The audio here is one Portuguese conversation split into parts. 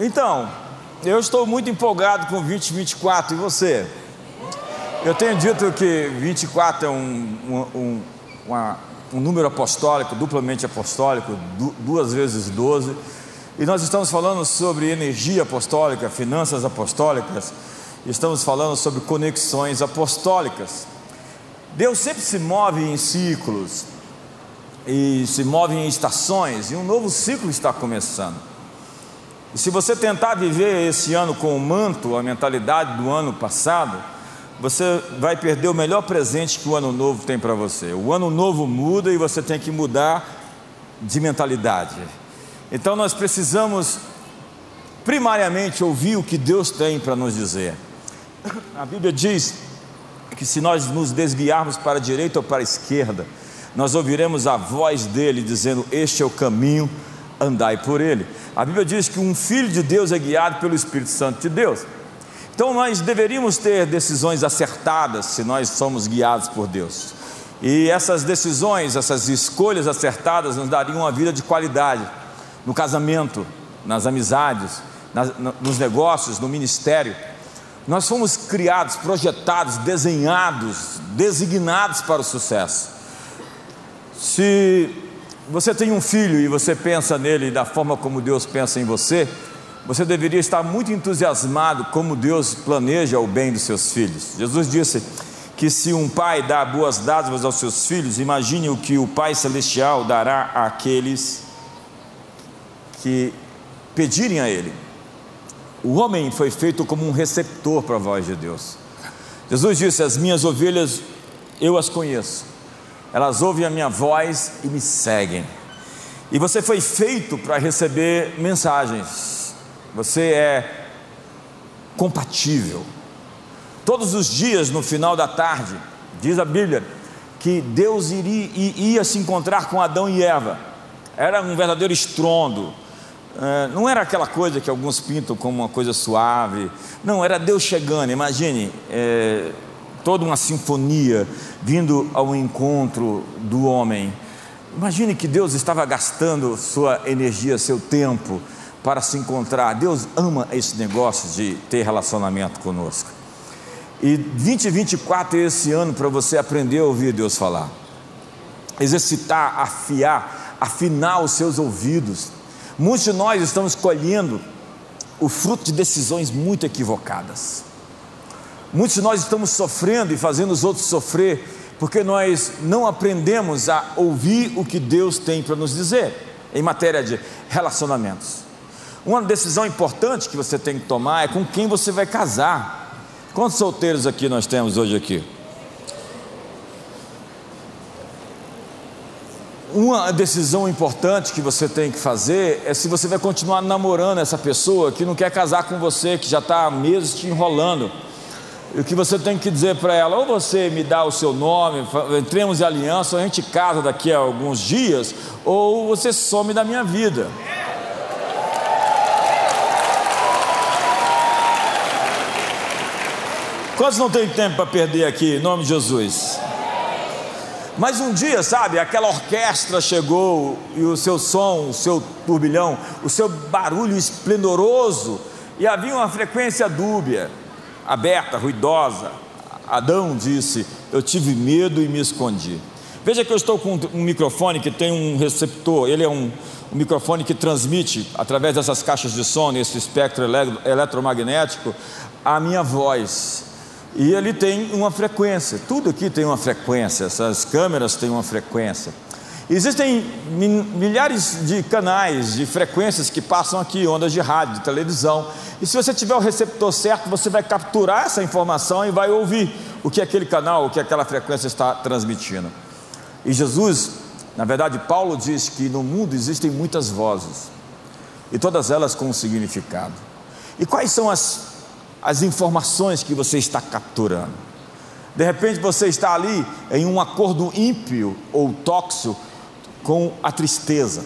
Então, eu estou muito empolgado com 2024 e você? Eu tenho dito que 24 é um, um, uma, um número apostólico, duplamente apostólico, duas vezes 12, e nós estamos falando sobre energia apostólica, finanças apostólicas, estamos falando sobre conexões apostólicas. Deus sempre se move em ciclos e se move em estações, e um novo ciclo está começando. E se você tentar viver esse ano com o manto, a mentalidade do ano passado, você vai perder o melhor presente que o ano novo tem para você. O ano novo muda e você tem que mudar de mentalidade. Então nós precisamos, primariamente, ouvir o que Deus tem para nos dizer. A Bíblia diz que se nós nos desviarmos para a direita ou para a esquerda, nós ouviremos a voz dele dizendo: Este é o caminho, andai por ele. A Bíblia diz que um filho de Deus é guiado pelo Espírito Santo de Deus. Então nós deveríamos ter decisões acertadas se nós somos guiados por Deus. E essas decisões, essas escolhas acertadas nos dariam uma vida de qualidade no casamento, nas amizades, nas, nos negócios, no ministério. Nós fomos criados, projetados, desenhados, designados para o sucesso. Se você tem um filho e você pensa nele da forma como Deus pensa em você, você deveria estar muito entusiasmado como Deus planeja o bem dos seus filhos. Jesus disse que se um pai dá boas dádivas aos seus filhos, imagine o que o Pai Celestial dará àqueles que pedirem a Ele. O homem foi feito como um receptor para a voz de Deus. Jesus disse: As minhas ovelhas eu as conheço elas ouvem a minha voz e me seguem. E você foi feito para receber mensagens, você é compatível. Todos os dias, no final da tarde, diz a Bíblia, que Deus iria, ia se encontrar com Adão e Eva, era um verdadeiro estrondo, é, não era aquela coisa que alguns pintam como uma coisa suave, não, era Deus chegando. Imagine, é, toda uma sinfonia vindo ao encontro do homem. Imagine que Deus estava gastando sua energia, seu tempo para se encontrar. Deus ama esse negócio de ter relacionamento conosco. E 2024 é esse ano para você aprender a ouvir Deus falar, exercitar, afiar, afinar os seus ouvidos. Muitos de nós estamos colhendo o fruto de decisões muito equivocadas. Muitos de nós estamos sofrendo e fazendo os outros sofrer, porque nós não aprendemos a ouvir o que Deus tem para nos dizer em matéria de relacionamentos. Uma decisão importante que você tem que tomar é com quem você vai casar. Quantos solteiros aqui nós temos hoje aqui? Uma decisão importante que você tem que fazer é se você vai continuar namorando essa pessoa que não quer casar com você, que já está há meses te enrolando o que você tem que dizer para ela, ou você me dá o seu nome, entremos em aliança, ou a gente casa daqui a alguns dias, ou você some da minha vida. Quantos não tem tempo para perder aqui, em nome de Jesus? Mas um dia, sabe, aquela orquestra chegou e o seu som, o seu turbilhão, o seu barulho esplendoroso, e havia uma frequência dúbia aberta, ruidosa. Adão disse: Eu tive medo e me escondi. Veja que eu estou com um microfone que tem um receptor, ele é um, um microfone que transmite através dessas caixas de som, esse espectro eletromagnético, a minha voz. E ele tem uma frequência, tudo aqui tem uma frequência, essas câmeras têm uma frequência. Existem milhares de canais, de frequências que passam aqui, ondas de rádio, de televisão. E se você tiver o receptor certo, você vai capturar essa informação e vai ouvir o que aquele canal, o que aquela frequência está transmitindo. E Jesus, na verdade, Paulo diz que no mundo existem muitas vozes, e todas elas com um significado. E quais são as, as informações que você está capturando? De repente você está ali em um acordo ímpio ou tóxico com a tristeza,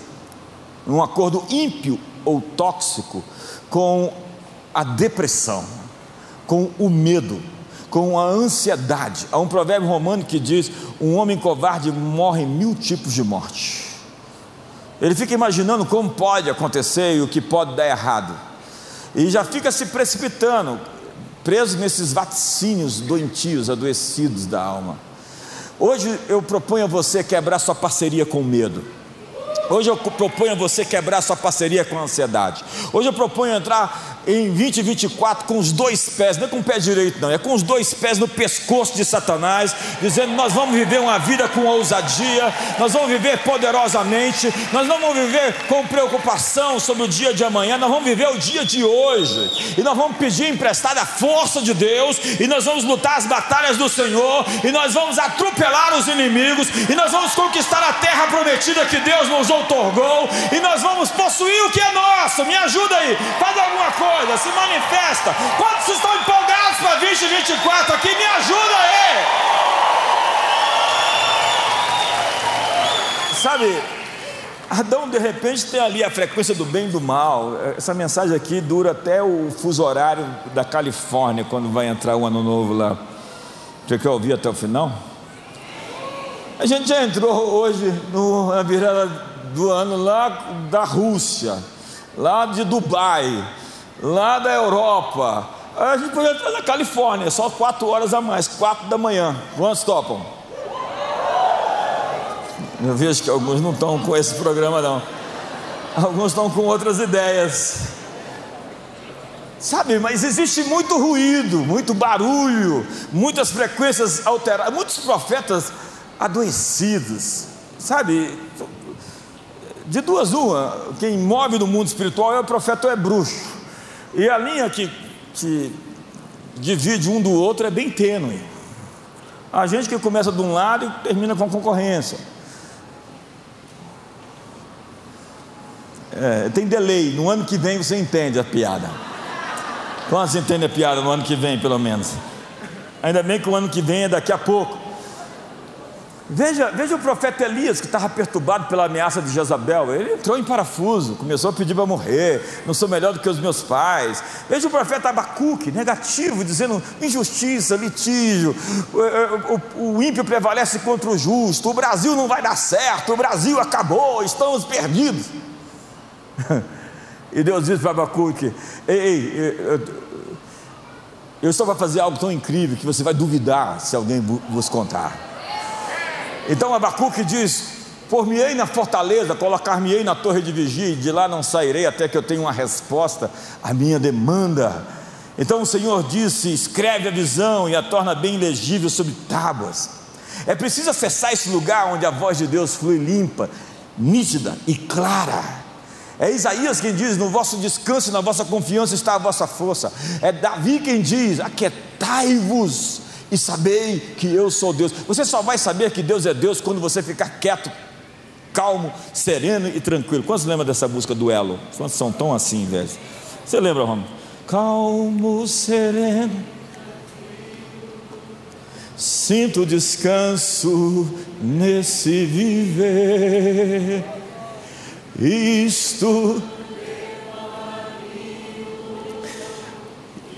um acordo ímpio ou tóxico com a depressão, com o medo, com a ansiedade. Há um provérbio romano que diz: um homem covarde morre mil tipos de morte. Ele fica imaginando como pode acontecer e o que pode dar errado. e já fica se precipitando, preso nesses vaticínios doentios, adoecidos da alma. Hoje eu proponho a você quebrar sua parceria com o medo. Hoje eu proponho a você quebrar sua parceria com a ansiedade. Hoje eu proponho entrar em 2024 com os dois pés, não é com o pé direito, não, é com os dois pés no pescoço de Satanás, dizendo: Nós vamos viver uma vida com ousadia, nós vamos viver poderosamente, nós não vamos viver com preocupação sobre o dia de amanhã, nós vamos viver o dia de hoje, e nós vamos pedir emprestada a força de Deus, e nós vamos lutar as batalhas do Senhor, e nós vamos atropelar os inimigos, e nós vamos conquistar a terra prometida que Deus nos outorgou, e nós vamos possuir o que é nosso. Me ajuda aí, faz alguma coisa coisa, se manifesta. Quantos estão empolgados para 2024 aqui? Me ajuda aí. Sabe, Adão de repente tem ali a frequência do bem e do mal. Essa mensagem aqui dura até o fuso horário da Califórnia, quando vai entrar o ano novo lá. Você quer ouvir até o final? A gente já entrou hoje no, na virada do ano lá da Rússia, lá de Dubai lá da Europa. A gente podia entrar na Califórnia, só quatro horas a mais, quatro da manhã. Quantos topam? Eu vejo que alguns não estão com esse programa, não. Alguns estão com outras ideias. Sabe, mas existe muito ruído, muito barulho, muitas frequências alteradas, muitos profetas adoecidos. Sabe, de duas uma, quem move no mundo espiritual é o profeta ou é bruxo. E a linha que, que divide um do outro é bem tênue. A gente que começa de um lado e termina com concorrência. É, tem delay, no ano que vem você entende a piada. Quantos entendem a piada no ano que vem, pelo menos? Ainda bem que o ano que vem é daqui a pouco. Veja, veja o profeta Elias que estava perturbado pela ameaça de Jezabel. Ele entrou em parafuso, começou a pedir para morrer. Não sou melhor do que os meus pais. Veja o profeta Abacuque, negativo, dizendo injustiça, litígio. O, o, o ímpio prevalece contra o justo. O Brasil não vai dar certo. O Brasil acabou. Estamos perdidos. E Deus disse para Abacuque: Ei, ei eu, eu estou para fazer algo tão incrível que você vai duvidar se alguém vos contar. Então Abacuque diz: Por-me-ei na fortaleza, colocar-me-ei na torre de vigia, e de lá não sairei até que eu tenha uma resposta à minha demanda. Então o Senhor disse: Escreve a visão e a torna bem legível sobre tábuas. É preciso acessar esse lugar onde a voz de Deus flui limpa, nítida e clara. É Isaías quem diz: No vosso descanso e na vossa confiança está a vossa força. É Davi quem diz: Aquietai-vos e sabei que eu sou Deus. Você só vai saber que Deus é Deus quando você ficar quieto, calmo, sereno e tranquilo. Quantos lembram dessa música Duelo? Quantos são tão assim, velho? Você lembra, Romulo? Calmo, sereno. Sinto descanso nesse viver. Isto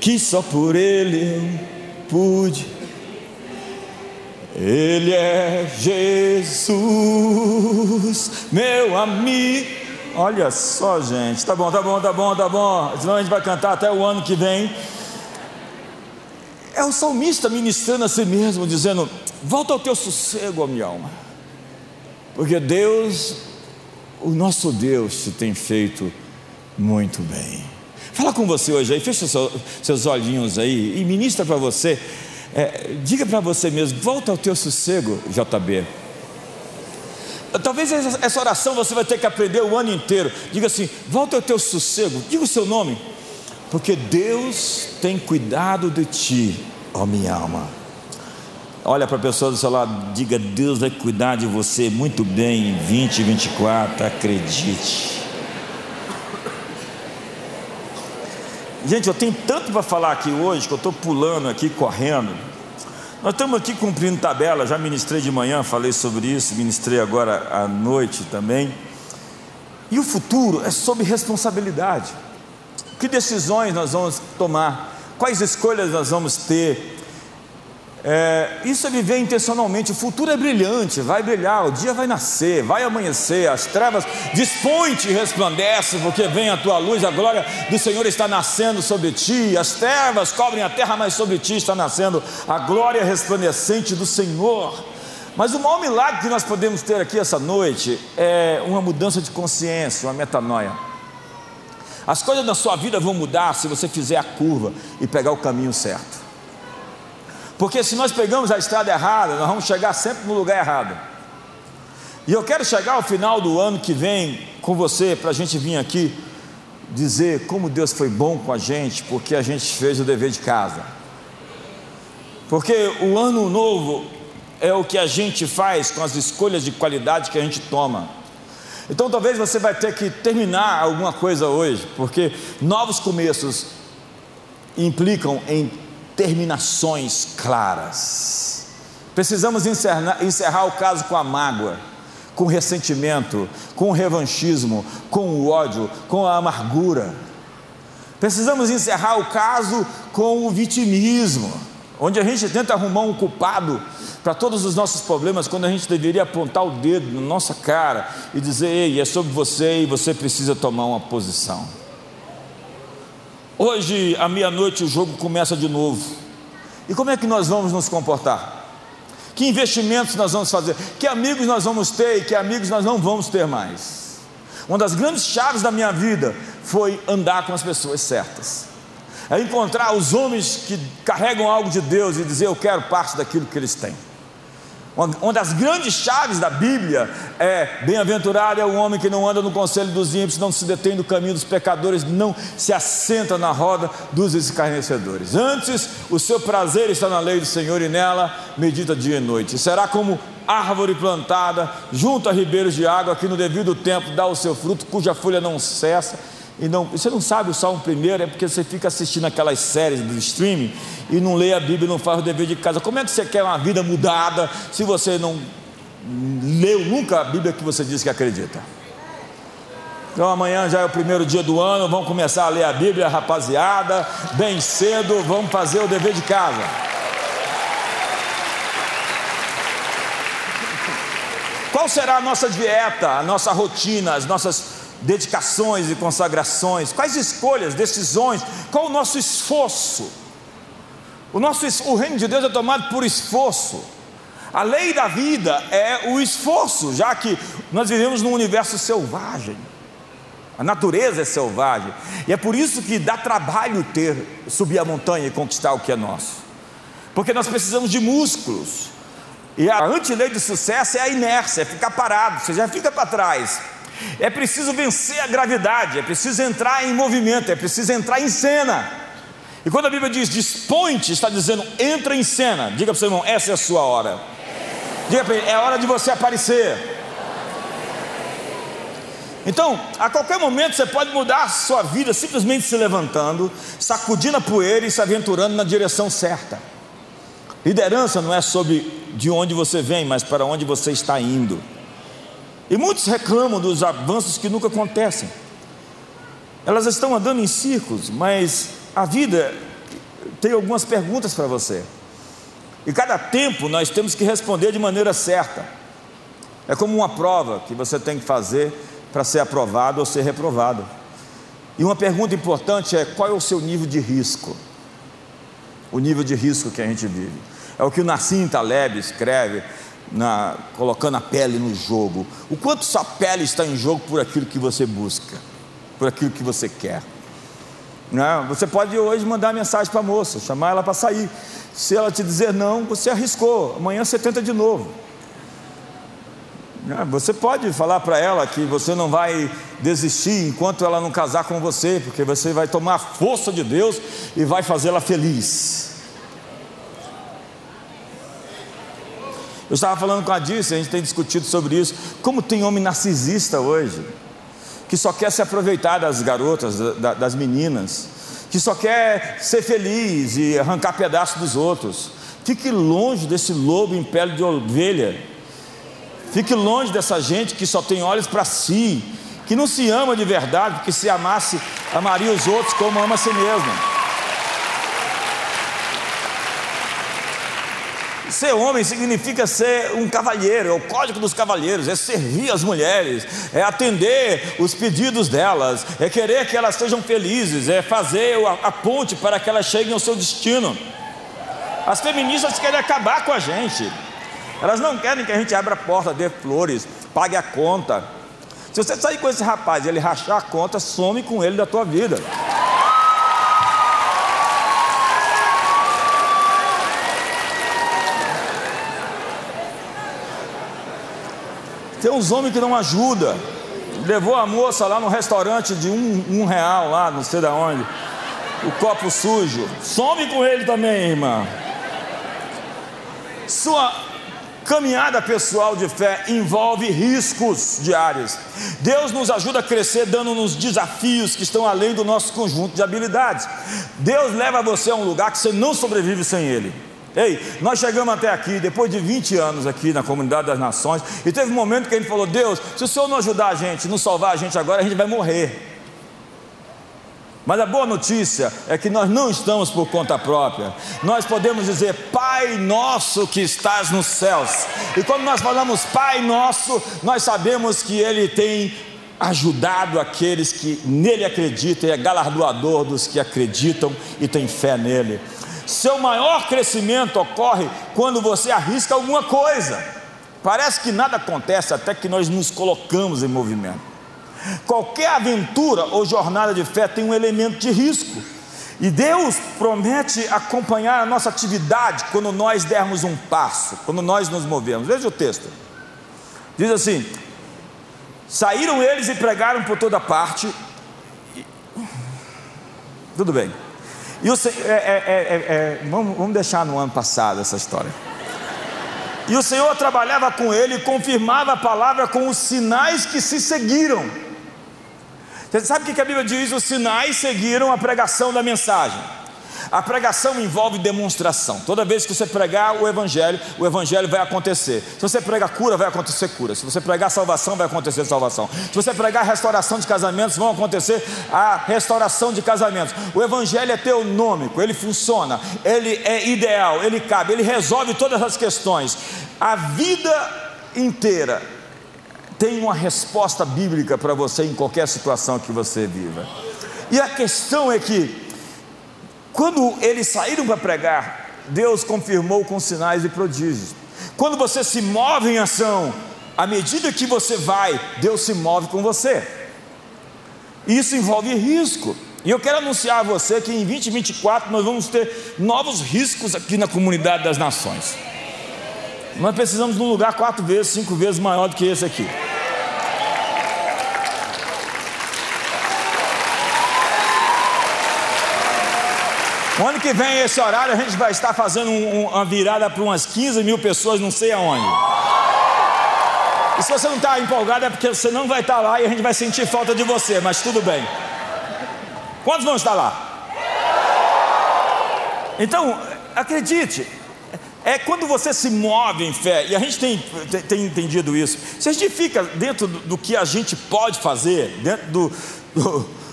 que só por Ele pude ele é Jesus, meu amigo. Olha só, gente. Tá bom, tá bom, tá bom, tá bom. Senão a gente vai cantar até o ano que vem. É o salmista ministrando a si mesmo, dizendo: Volta ao teu sossego, ó minha alma. Porque Deus, o nosso Deus, te tem feito muito bem. Fala com você hoje aí, fecha seus olhinhos aí e ministra para você é, diga para você mesmo, volta ao teu sossego, JB. Talvez essa oração você vai ter que aprender o ano inteiro. Diga assim: volta ao teu sossego, diga o seu nome, porque Deus tem cuidado de ti, ó minha alma. Olha para a pessoa do seu lado, diga: Deus vai cuidar de você muito bem em 2024, acredite. Gente, eu tenho tanto para falar aqui hoje que eu estou pulando aqui, correndo. Nós estamos aqui cumprindo tabela, já ministrei de manhã, falei sobre isso, ministrei agora à noite também. E o futuro é sobre responsabilidade. Que decisões nós vamos tomar? Quais escolhas nós vamos ter? É, isso é viver intencionalmente. O futuro é brilhante, vai brilhar, o dia vai nascer, vai amanhecer, as trevas dispõe-te e resplandece, porque vem a tua luz, a glória do Senhor está nascendo sobre ti, as trevas cobrem a terra, mas sobre ti está nascendo a glória resplandecente do Senhor. Mas o maior milagre que nós podemos ter aqui essa noite é uma mudança de consciência, uma metanoia. As coisas da sua vida vão mudar se você fizer a curva e pegar o caminho certo. Porque se nós pegamos a estrada errada, nós vamos chegar sempre no lugar errado. E eu quero chegar ao final do ano que vem com você, para a gente vir aqui dizer como Deus foi bom com a gente, porque a gente fez o dever de casa. Porque o ano novo é o que a gente faz com as escolhas de qualidade que a gente toma. Então talvez você vai ter que terminar alguma coisa hoje, porque novos começos implicam em terminações claras. Precisamos encerrar, encerrar o caso com a mágoa, com o ressentimento, com o revanchismo, com o ódio, com a amargura. Precisamos encerrar o caso com o vitimismo, onde a gente tenta arrumar um culpado para todos os nossos problemas, quando a gente deveria apontar o dedo na nossa cara e dizer: Ei, é sobre você e você precisa tomar uma posição. Hoje, à meia-noite, o jogo começa de novo. E como é que nós vamos nos comportar? Que investimentos nós vamos fazer? Que amigos nós vamos ter e que amigos nós não vamos ter mais? Uma das grandes chaves da minha vida foi andar com as pessoas certas. É encontrar os homens que carregam algo de Deus e dizer: Eu quero parte daquilo que eles têm. Uma das grandes chaves da Bíblia é: bem-aventurado é o homem que não anda no conselho dos ímpios, não se detém no caminho dos pecadores, não se assenta na roda dos escarnecedores. Antes, o seu prazer está na lei do Senhor e nela medita dia e noite. Será como árvore plantada junto a ribeiros de água, que no devido tempo dá o seu fruto, cuja folha não cessa e não, você não sabe o Salmo primeiro, é porque você fica assistindo aquelas séries do streaming e não lê a Bíblia não faz o dever de casa. Como é que você quer uma vida mudada se você não leu nunca a Bíblia que você diz que acredita? Então amanhã já é o primeiro dia do ano, vamos começar a ler a Bíblia, rapaziada, bem cedo, vamos fazer o dever de casa. Qual será a nossa dieta, a nossa rotina, as nossas dedicações e consagrações, quais escolhas, decisões, qual o nosso esforço. O nosso o reino de Deus é tomado por esforço. A lei da vida é o esforço, já que nós vivemos num universo selvagem. A natureza é selvagem. E é por isso que dá trabalho ter subir a montanha e conquistar o que é nosso. Porque nós precisamos de músculos. E a antilei de sucesso é a inércia, é ficar parado, você já fica para trás. É preciso vencer a gravidade, é preciso entrar em movimento, é preciso entrar em cena. E quando a Bíblia diz dispõe-te, está dizendo entra em cena. Diga para o seu irmão, essa é a sua hora. Diga para ele, é hora de você aparecer. Então, a qualquer momento você pode mudar a sua vida simplesmente se levantando, sacudindo a poeira e se aventurando na direção certa. Liderança não é sobre de onde você vem, mas para onde você está indo. E muitos reclamam dos avanços que nunca acontecem. Elas estão andando em círculos, mas a vida tem algumas perguntas para você. E cada tempo nós temos que responder de maneira certa. É como uma prova que você tem que fazer para ser aprovado ou ser reprovado. E uma pergunta importante é: qual é o seu nível de risco? O nível de risco que a gente vive. É o que o Nassim Taleb escreve na, colocando a pele no jogo. O quanto sua pele está em jogo por aquilo que você busca, por aquilo que você quer. Né? Você pode hoje mandar mensagem para a moça, chamar ela para sair. Se ela te dizer não, você arriscou. Amanhã você tenta de novo. Né? Você pode falar para ela que você não vai desistir enquanto ela não casar com você, porque você vai tomar a força de Deus e vai fazê-la feliz. Eu estava falando com a Dirce, a gente tem discutido sobre isso. Como tem homem narcisista hoje, que só quer se aproveitar das garotas, das meninas, que só quer ser feliz e arrancar pedaços dos outros. Fique longe desse lobo em pele de ovelha. Fique longe dessa gente que só tem olhos para si, que não se ama de verdade, porque se amasse, amaria os outros como ama a si mesmo. Ser homem significa ser um cavalheiro, é o código dos cavalheiros, é servir as mulheres, é atender os pedidos delas, é querer que elas sejam felizes, é fazer a, ponte para que elas cheguem ao seu destino. As feministas querem acabar com a gente, elas não querem que a gente abra a porta, dê flores, pague a conta. Se você sair com esse rapaz e ele rachar a conta, some com ele da tua vida. Tem uns homens que não ajudam. Levou a moça lá no restaurante de um, um real, lá, não sei de onde. O copo sujo. Some com ele também, irmã. Sua caminhada pessoal de fé envolve riscos diários. Deus nos ajuda a crescer dando-nos desafios que estão além do nosso conjunto de habilidades. Deus leva você a um lugar que você não sobrevive sem Ele. Ei, nós chegamos até aqui, depois de 20 anos aqui na comunidade das nações, e teve um momento que a gente falou: Deus, se o Senhor não ajudar a gente, não salvar a gente agora, a gente vai morrer. Mas a boa notícia é que nós não estamos por conta própria. Nós podemos dizer Pai nosso que estás nos céus. E quando nós falamos Pai nosso, nós sabemos que Ele tem ajudado aqueles que nele acreditam e é galardoador dos que acreditam e têm fé nele. Seu maior crescimento ocorre quando você arrisca alguma coisa. Parece que nada acontece até que nós nos colocamos em movimento. Qualquer aventura ou jornada de fé tem um elemento de risco. E Deus promete acompanhar a nossa atividade quando nós dermos um passo, quando nós nos movemos. Veja o texto. Diz assim: Saíram eles e pregaram por toda parte. Tudo bem. E o, é, é, é, vamos, vamos deixar no ano passado essa história. E o Senhor trabalhava com ele e confirmava a palavra com os sinais que se seguiram. Você sabe o que a Bíblia diz? Os sinais seguiram a pregação da mensagem. A pregação envolve demonstração. Toda vez que você pregar o Evangelho, o Evangelho vai acontecer. Se você pregar cura, vai acontecer cura. Se você pregar salvação, vai acontecer salvação. Se você pregar restauração de casamentos, vão acontecer a restauração de casamentos. O Evangelho é teonômico, ele funciona, ele é ideal, ele cabe, ele resolve todas as questões. A vida inteira tem uma resposta bíblica para você em qualquer situação que você viva. E a questão é que quando eles saíram para pregar, Deus confirmou com sinais e prodígios. Quando você se move em ação, à medida que você vai, Deus se move com você. Isso envolve risco. E eu quero anunciar a você que em 2024 nós vamos ter novos riscos aqui na comunidade das nações. Nós precisamos de um lugar quatro vezes, cinco vezes maior do que esse aqui. O ano que vem, esse horário, a gente vai estar fazendo um, uma virada para umas 15 mil pessoas, não sei aonde. E se você não está empolgado, é porque você não vai estar lá e a gente vai sentir falta de você, mas tudo bem. Quantos vão estar lá? Então, acredite, é quando você se move em fé, e a gente tem, tem, tem entendido isso, se a gente fica dentro do, do, que a gente pode fazer, dentro do, do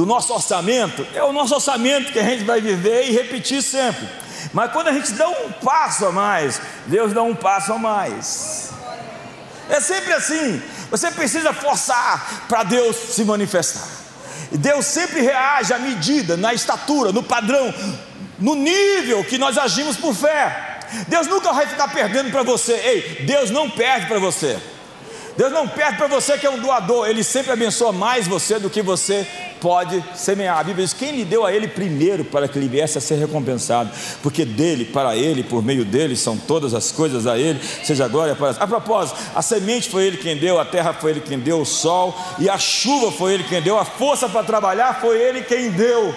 do nosso orçamento, é o nosso orçamento que a gente vai viver e repetir sempre. Mas quando a gente dá um passo a mais, Deus dá um passo a mais. É sempre assim. Você precisa forçar para Deus se manifestar. Deus sempre reage à medida, na estatura, no padrão, no nível que nós agimos por fé. Deus nunca vai ficar perdendo para você. Ei, Deus não perde para você. Deus não perde para você que é um doador, Ele sempre abençoa mais você do que você pode semear. A Bíblia diz: quem lhe deu a Ele primeiro para que ele viesse a ser recompensado, porque dele, para Ele, por meio dele, são todas as coisas a Ele, seja glória para A propósito, a semente foi Ele quem deu, a terra foi Ele quem deu, o sol e a chuva foi Ele quem deu, a força para trabalhar foi Ele quem deu.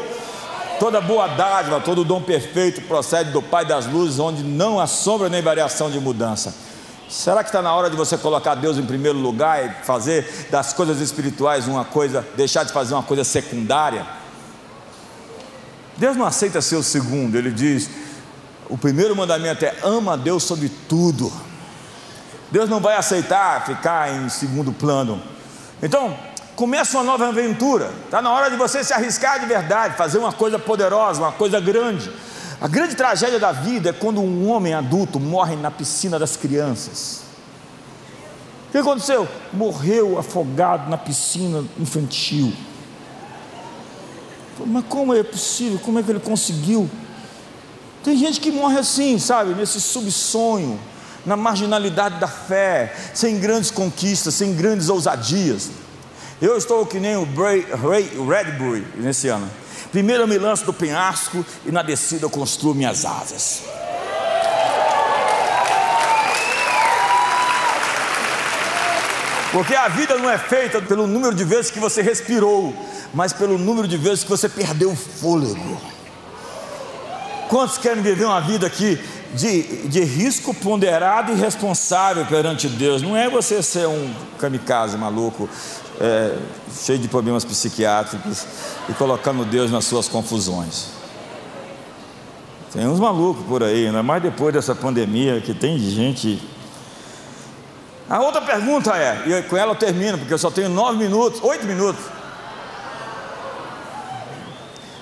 Toda boa dádiva, todo dom perfeito procede do Pai das luzes, onde não há sombra nem variação de mudança. Será que está na hora de você colocar Deus em primeiro lugar e fazer das coisas espirituais uma coisa, deixar de fazer uma coisa secundária? Deus não aceita ser o segundo, ele diz: o primeiro mandamento é ama a Deus sobre tudo. Deus não vai aceitar ficar em segundo plano. Então, começa uma nova aventura. Está na hora de você se arriscar de verdade, fazer uma coisa poderosa, uma coisa grande. A grande tragédia da vida é quando um homem adulto morre na piscina das crianças. O que aconteceu? Morreu afogado na piscina infantil. Mas como é possível? Como é que ele conseguiu? Tem gente que morre assim, sabe, nesse subsonho, na marginalidade da fé, sem grandes conquistas, sem grandes ousadias. Eu estou que nem o Ray Redbury nesse ano. Primeiro eu me lanço do penhasco e na descida eu construo minhas asas. Porque a vida não é feita pelo número de vezes que você respirou, mas pelo número de vezes que você perdeu o fôlego. Quantos querem viver uma vida aqui de, de risco ponderado e responsável perante Deus? Não é você ser um kamikaze maluco, é, cheio de problemas psiquiátricos e colocando Deus nas suas confusões. Tem uns malucos por aí, ainda mais depois dessa pandemia, que tem gente. A outra pergunta é, e com ela eu termino, porque eu só tenho nove minutos, oito minutos.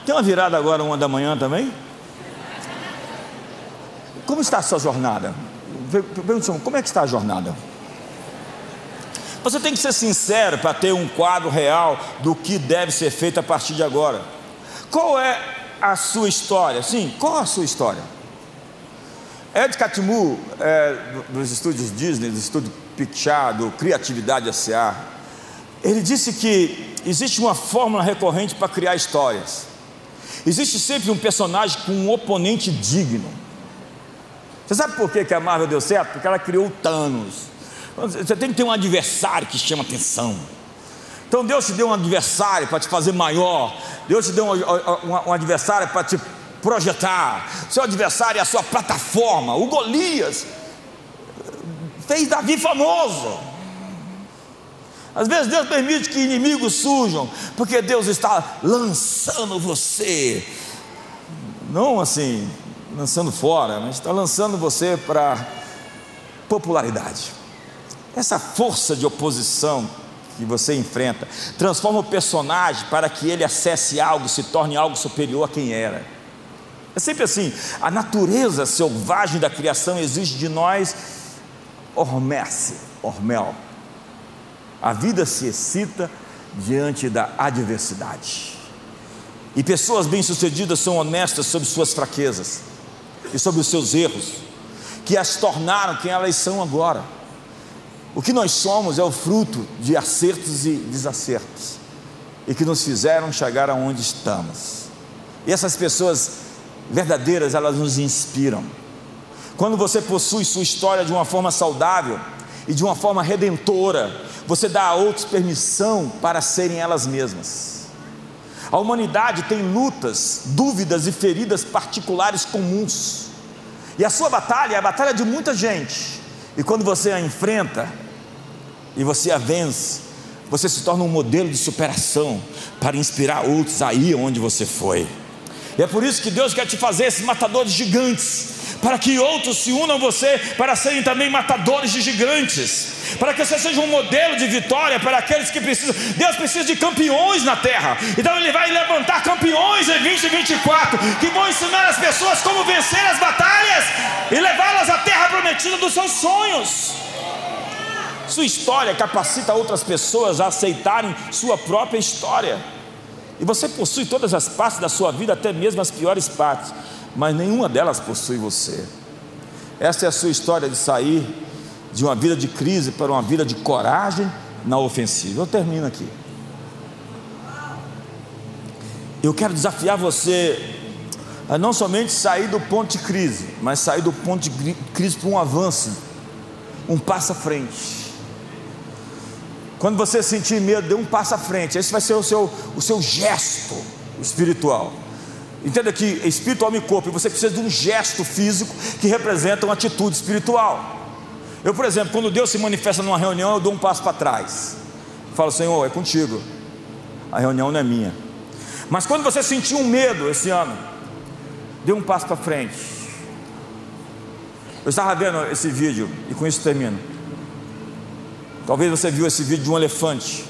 Tem uma virada agora, uma da manhã também? Como está a sua jornada? Pergunta como é que está a jornada? Você tem que ser sincero para ter um quadro real do que deve ser feito a partir de agora. Qual é a sua história? Sim, qual a sua história? Ed Catmull, é, dos estúdios Disney, do estúdio Picture, do Criatividade S.A., ele disse que existe uma fórmula recorrente para criar histórias. Existe sempre um personagem com um oponente digno. Você sabe por que a Marvel deu certo? Porque ela criou o Thanos. Você tem que ter um adversário que chama atenção. Então Deus te deu um adversário para te fazer maior. Deus te deu um, um, um adversário para te projetar. Seu adversário é a sua plataforma. O Golias fez Davi famoso. Às vezes Deus permite que inimigos surjam, porque Deus está lançando você, não assim, lançando fora, mas está lançando você para popularidade. Essa força de oposição que você enfrenta transforma o personagem para que ele acesse algo, se torne algo superior a quem era. É sempre assim, a natureza selvagem da criação exige de nós ormece, ormel, a vida se excita diante da adversidade. E pessoas bem-sucedidas são honestas sobre suas fraquezas e sobre os seus erros, que as tornaram quem elas são agora. O que nós somos é o fruto de acertos e desacertos, e que nos fizeram chegar aonde estamos. E essas pessoas verdadeiras, elas nos inspiram. Quando você possui sua história de uma forma saudável e de uma forma redentora, você dá a outros permissão para serem elas mesmas. A humanidade tem lutas, dúvidas e feridas particulares comuns. E a sua batalha é a batalha de muita gente. E quando você a enfrenta e você a vence, você se torna um modelo de superação para inspirar outros aí onde você foi. E é por isso que Deus quer te fazer esses matadores gigantes, para que outros se unam a você para serem também matadores de gigantes para que você seja um modelo de vitória para aqueles que precisam. Deus precisa de campeões na terra, então Ele vai levantar campeões em 2024 que vão ensinar as pessoas como vencer as batalhas e levá-las à terra prometida dos seus sonhos. Sua história capacita outras pessoas a aceitarem sua própria história. E você possui todas as partes da sua vida, até mesmo as piores partes, mas nenhuma delas possui você. Essa é a sua história de sair de uma vida de crise para uma vida de coragem na ofensiva. Eu termino aqui. Eu quero desafiar você a não somente sair do ponto de crise, mas sair do ponto de crise para um avanço, um passo à frente. Quando você sentir medo, dê um passo à frente. Esse vai ser o seu, o seu gesto espiritual. Entenda que espírito, alma e corpo, você precisa de um gesto físico que representa uma atitude espiritual. Eu, por exemplo, quando Deus se manifesta numa reunião, eu dou um passo para trás. Falo, Senhor, é contigo. A reunião não é minha. Mas quando você sentiu um medo esse ano, dê um passo para frente. Eu estava vendo esse vídeo, e com isso termino. Talvez você viu esse vídeo de um elefante.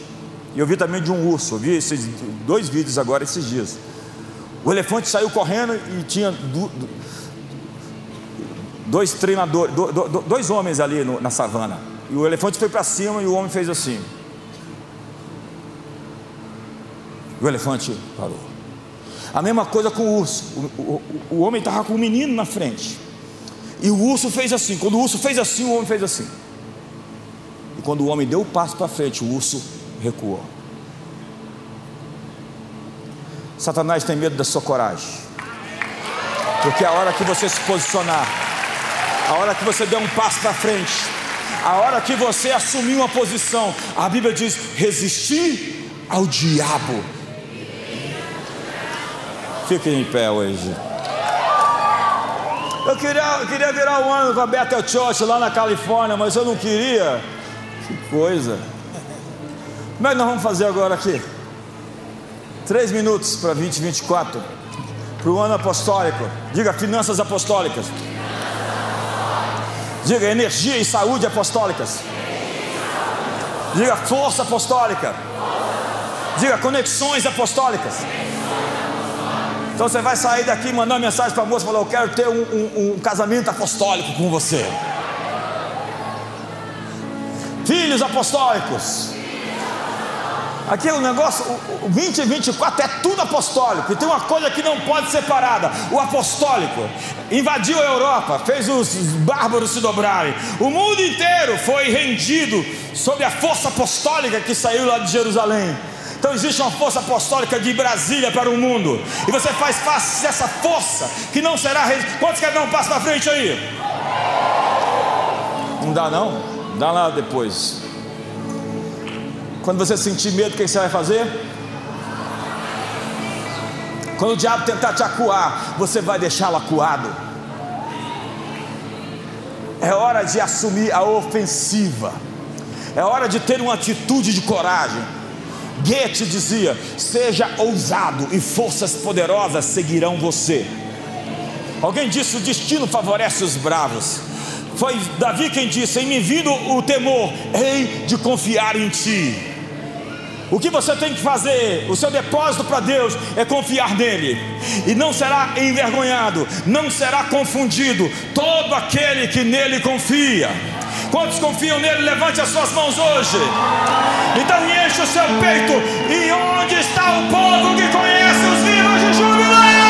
E eu vi também de um urso. Eu vi esses dois vídeos agora esses dias. O elefante saiu correndo e tinha dois treinadores, dois homens ali na savana. E o elefante foi para cima e o homem fez assim. O elefante parou. A mesma coisa com o urso. O, o, o homem estava com o menino na frente. E o urso fez assim. Quando o urso fez assim, o homem fez assim. E quando o homem deu o passo para frente, o urso recuou. Satanás tem medo da sua coragem. Porque a hora que você se posicionar, a hora que você der um passo para frente, a hora que você assumir uma posição, a Bíblia diz: resistir ao diabo. Fiquem em pé hoje. Eu queria, eu queria virar um ano com a Bethel Church lá na Califórnia, mas eu não queria. Que coisa. Como é que nós vamos fazer agora aqui? Três minutos para 2024. Para o ano apostólico. Diga finanças apostólicas. Diga energia e saúde apostólicas. Diga força apostólica. Diga conexões apostólicas. Então você vai sair daqui mandar uma mensagem para a moça e falar: Eu quero ter um, um, um casamento apostólico com você. Filhos apostólicos. Aqui o negócio, o 2024 é tudo apostólico. E tem uma coisa que não pode ser parada: o apostólico. Invadiu a Europa, fez os bárbaros se dobrarem. O mundo inteiro foi rendido sob a força apostólica que saiu lá de Jerusalém. Então existe uma força apostólica de Brasília para o mundo. E você faz parte dessa força que não será. Quantos querem dar um passo para frente aí? Não dá não? Dá lá depois. Quando você sentir medo, o que você vai fazer? Quando o diabo tentar te acuar, você vai deixá-lo acuado. É hora de assumir a ofensiva. É hora de ter uma atitude de coragem. Goethe dizia: seja ousado e forças poderosas seguirão você. Alguém disse: o destino favorece os bravos. Foi Davi quem disse: em me vindo o temor, hei de confiar em ti. O que você tem que fazer, o seu depósito para Deus é confiar nele, e não será envergonhado, não será confundido todo aquele que nele confia. Quantos confiam nele? Levante as suas mãos hoje. Então enche o seu peito. E onde está o povo que conhece os vivos de júbilo?